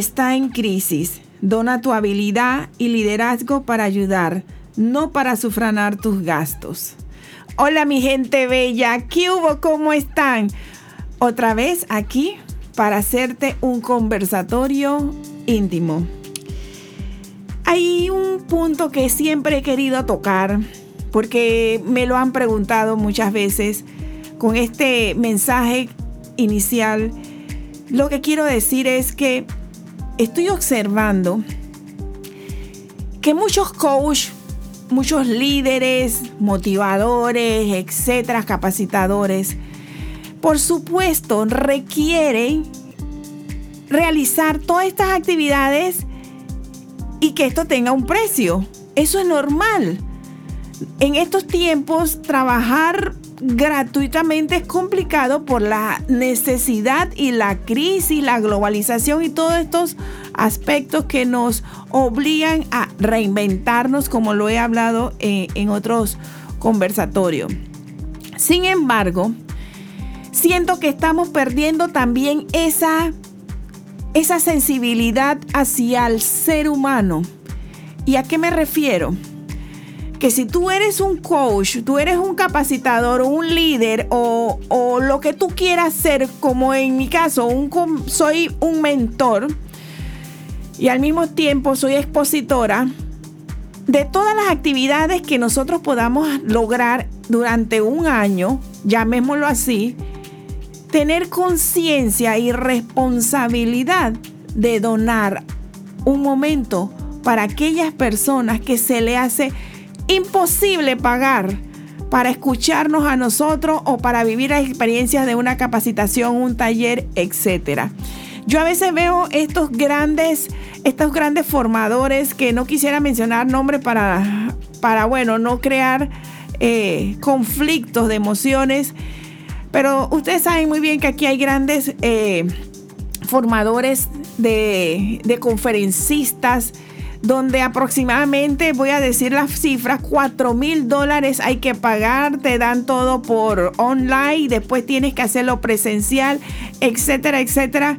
Está en crisis. Dona tu habilidad y liderazgo para ayudar, no para sufranar tus gastos. Hola mi gente bella, ¿qué hubo? ¿Cómo están? Otra vez aquí para hacerte un conversatorio íntimo. Hay un punto que siempre he querido tocar porque me lo han preguntado muchas veces con este mensaje inicial. Lo que quiero decir es que estoy observando que muchos coaches, muchos líderes, motivadores, etcétera, capacitadores, por supuesto, requieren realizar todas estas actividades y que esto tenga un precio. Eso es normal. En estos tiempos, trabajar gratuitamente es complicado por la necesidad y la crisis, la globalización y todos estos aspectos que nos obligan a reinventarnos, como lo he hablado en, en otros conversatorios. Sin embargo, siento que estamos perdiendo también esa, esa sensibilidad hacia el ser humano. ¿Y a qué me refiero? Que si tú eres un coach, tú eres un capacitador un líder o, lo que tú quieras ser, como en mi caso, soy un mentor y al mismo tiempo soy expositora, de todas las actividades que nosotros podamos lograr durante un año, llamémoslo así, tener conciencia y responsabilidad de donar un momento para aquellas personas que se le hace imposible pagar para escucharnos a nosotros o para vivir las experiencias de una capacitación, un taller, etc. Yo a veces veo estos grandes, estos grandes formadores que no quisiera mencionar nombres para, para bueno, no crear eh, conflictos de emociones pero ustedes saben muy bien que aquí hay grandes eh, formadores de, conferencistas donde aproximadamente, voy a decir las cifras, 4 mil dólares hay que pagar, te dan todo por online, después tienes que hacerlo presencial, etcétera, etcétera.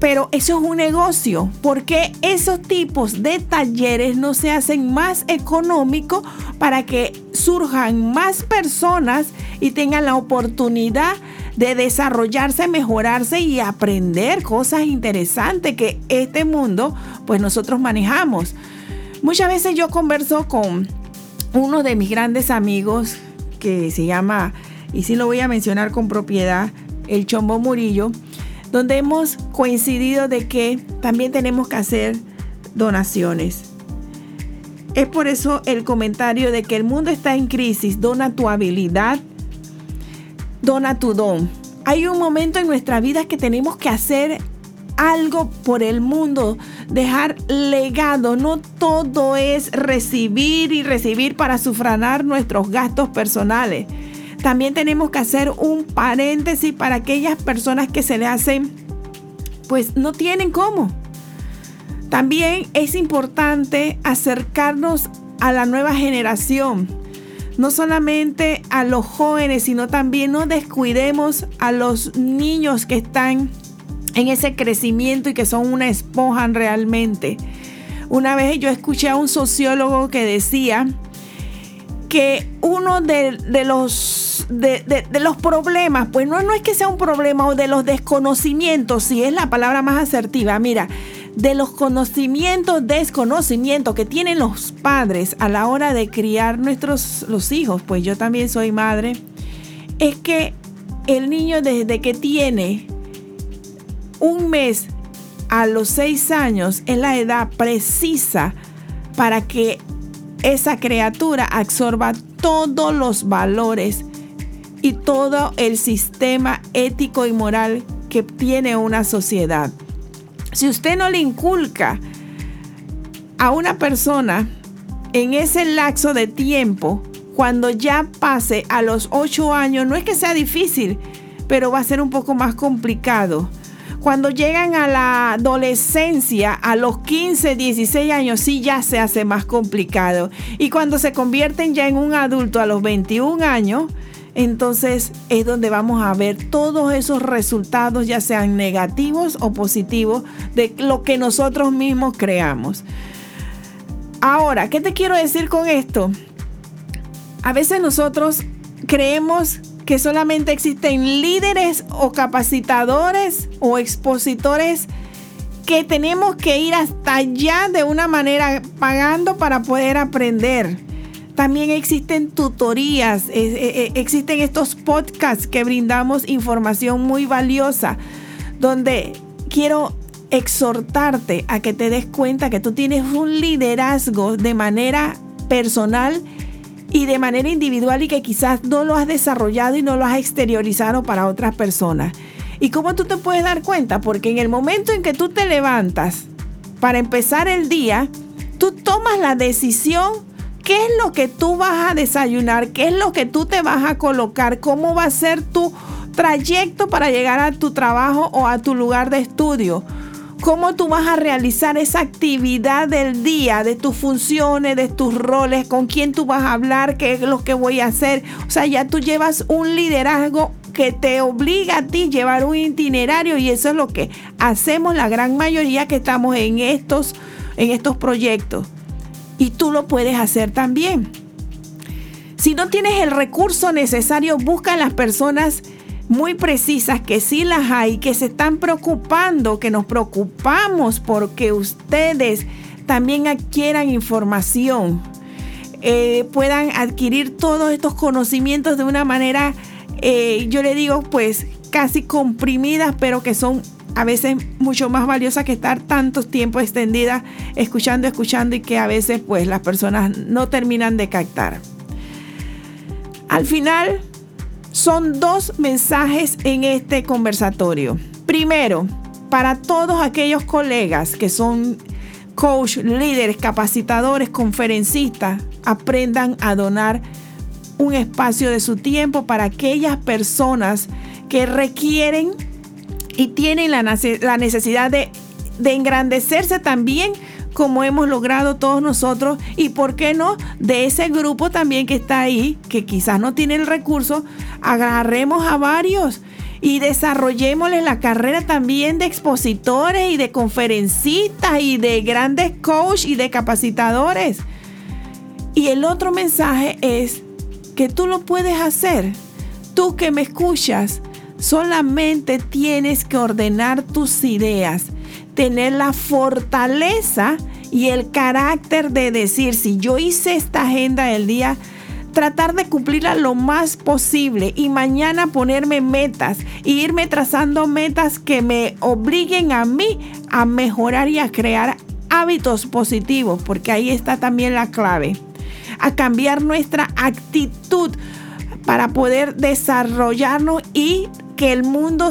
Pero eso es un negocio, porque esos tipos de talleres no se hacen más económicos para que surjan más personas y tengan la oportunidad de desarrollarse, mejorarse y aprender cosas interesantes que este mundo pues nosotros manejamos. Muchas veces yo converso con uno de mis grandes amigos que se llama, y sí lo voy a mencionar con propiedad, el Chombo Murillo, donde hemos coincidido de que también tenemos que hacer donaciones. Es por eso el comentario de que el mundo está en crisis, dona tu habilidad, dona tu don. Hay un momento en nuestra vida que tenemos que hacer algo por el mundo, dejar legado. No todo es recibir y recibir para sufranar nuestros gastos personales. También tenemos que hacer un paréntesis para aquellas personas que se le hacen, pues no tienen cómo. También es importante acercarnos a la nueva generación no solamente a los jóvenes, sino también no descuidemos a los niños que están en ese crecimiento y que son una esponja realmente. Una vez yo escuché a un sociólogo que decía que uno de, los, de, los problemas, pues no, no es que sea un problema o de los desconocimientos, si es la palabra más asertiva, mira, de los conocimientos, desconocimientos que tienen los padres a la hora de criar nuestros los hijos, pues yo también soy madre, es que el niño desde que tiene un mes a los seis años es la edad precisa para que esa criatura absorba todos los valores y todo el sistema ético y moral que tiene una sociedad. Si usted no le inculca a una persona en ese lapso de tiempo, cuando ya pase a los 8 años, no es que sea difícil, pero va a ser un poco más complicado. Cuando llegan a la adolescencia, a los 15, 16 años, sí ya se hace más complicado. Y cuando se convierten ya en un adulto a los 21 años, entonces es donde vamos a ver todos esos resultados, ya sean negativos o positivos, de lo que nosotros mismos creamos. Ahora, ¿qué te quiero decir con esto? A veces nosotros creemos que solamente existen líderes o capacitadores o expositores que tenemos que ir hasta allá de una manera pagando para poder aprender. También existen tutorías, eh, eh, eh, existen estos podcasts que brindamos información muy valiosa, donde quiero exhortarte a que te des cuenta que tú tienes un liderazgo de manera personal y de manera individual y que quizás no lo has desarrollado y no lo has exteriorizado para otras personas. ¿Y cómo tú te puedes dar cuenta? Porque en el momento en que tú te levantas para empezar el día, tú tomas la decisión ¿Qué es lo que tú vas a desayunar? ¿Qué es lo que tú te vas a colocar? ¿Cómo va a ser tu trayecto para llegar a tu trabajo o a tu lugar de estudio? ¿Cómo tú vas a realizar esa actividad del día, de tus funciones, de tus roles, con quién tú vas a hablar, qué es lo que voy a hacer? O sea, ya tú llevas un liderazgo que te obliga a ti llevar un itinerario y eso es lo que hacemos la gran mayoría que estamos en estos, en estos proyectos y tú lo puedes hacer también. Si no tienes el recurso necesario, busca a las personas muy precisas que sí las hay, que se están preocupando, que nos preocupamos porque ustedes también adquieran información, eh, puedan adquirir todos estos conocimientos de una manera, eh, yo le digo, pues casi comprimidas, pero que son a veces mucho más valiosa que estar tanto tiempo extendida escuchando, escuchando y que a veces pues las personas no terminan de captar. Al final son dos mensajes en este conversatorio. Primero, para todos aquellos colegas que son coach, líderes, capacitadores, conferencistas, aprendan a donar un espacio de su tiempo para aquellas personas que requieren y tienen la, necesidad de, engrandecerse también como hemos logrado todos nosotros y por qué no de ese grupo también que está ahí, que quizás no tiene el recurso, agarremos a varios y desarrollémosles la carrera también de expositores y de conferencistas y de grandes coach y de capacitadores. Y el otro mensaje es que tú lo puedes hacer. Tú que me escuchas, Solamente tienes que ordenar tus ideas, tener la fortaleza y el carácter de decir, si yo hice esta agenda del día, tratar de cumplirla lo más posible y mañana ponerme metas e irme trazando metas que me obliguen a mí a mejorar y a crear hábitos positivos, porque ahí está también la clave, a cambiar nuestra actitud para poder desarrollarnos y que el mundo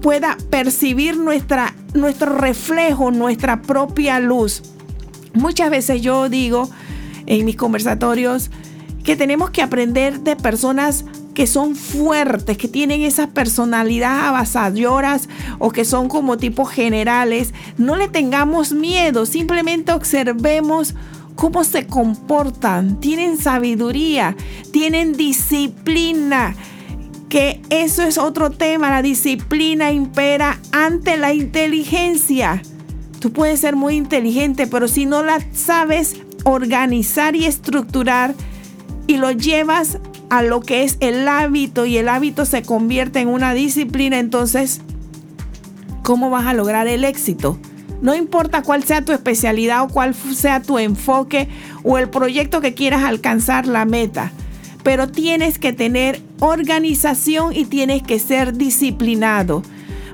pueda percibir nuestra, nuestro reflejo, nuestra propia luz. Muchas veces yo digo en mis conversatorios que tenemos que aprender de personas que son fuertes, que tienen esas personalidades avasalladoras o que son como tipos generales. No le tengamos miedo, simplemente observemos cómo se comportan, tienen sabiduría, tienen disciplina, que eso es otro tema, la disciplina impera ante la inteligencia. Tú puedes ser muy inteligente, pero si no la sabes organizar y estructurar y lo llevas a lo que es el hábito y el hábito se convierte en una disciplina, entonces, ¿cómo vas a lograr el éxito? No importa cuál sea tu especialidad o cuál sea tu enfoque o el proyecto que quieras alcanzar la meta pero tienes que tener organización y tienes que ser disciplinado.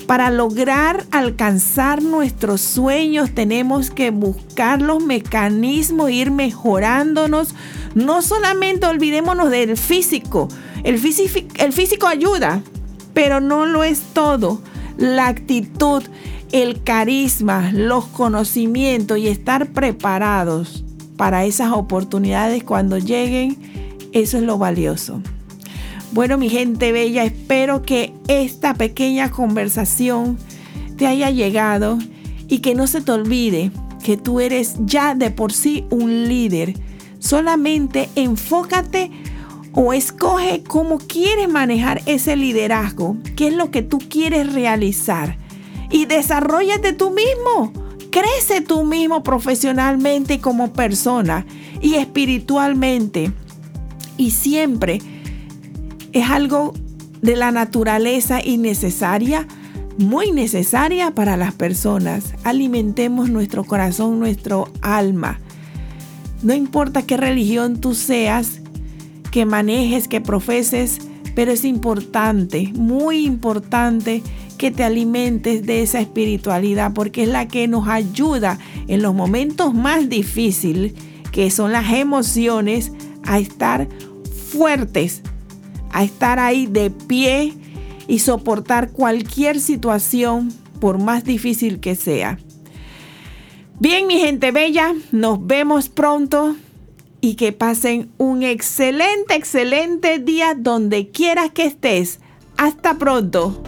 Para lograr alcanzar nuestros sueños tenemos que buscar los mecanismos, ir mejorándonos. No solamente olvidémonos del físico. El físico, ayuda, pero no lo es todo. La actitud, el carisma, los conocimientos y estar preparados para esas oportunidades cuando lleguen eso es lo valioso. Bueno, mi gente bella, espero que esta pequeña conversación te haya llegado y que no se te olvide que tú eres ya de por sí un líder. Solamente enfócate o escoge cómo quieres manejar ese liderazgo, qué es lo que tú quieres realizar y desarrollate tú mismo. Crece tú mismo profesionalmente como persona y espiritualmente. Y siempre es algo de la naturaleza innecesaria, muy necesaria para las personas. Alimentemos nuestro corazón, nuestro alma. No importa qué religión tú seas, que manejes, que profeses, pero es importante, muy importante que te alimentes de esa espiritualidad porque es la que nos ayuda en los momentos más difíciles, que son las emociones, a estar fuertes, a estar ahí de pie y soportar cualquier situación por más difícil que sea. Bien, mi gente bella, nos vemos pronto y que pasen un excelente, excelente día donde quieras que estés. Hasta pronto.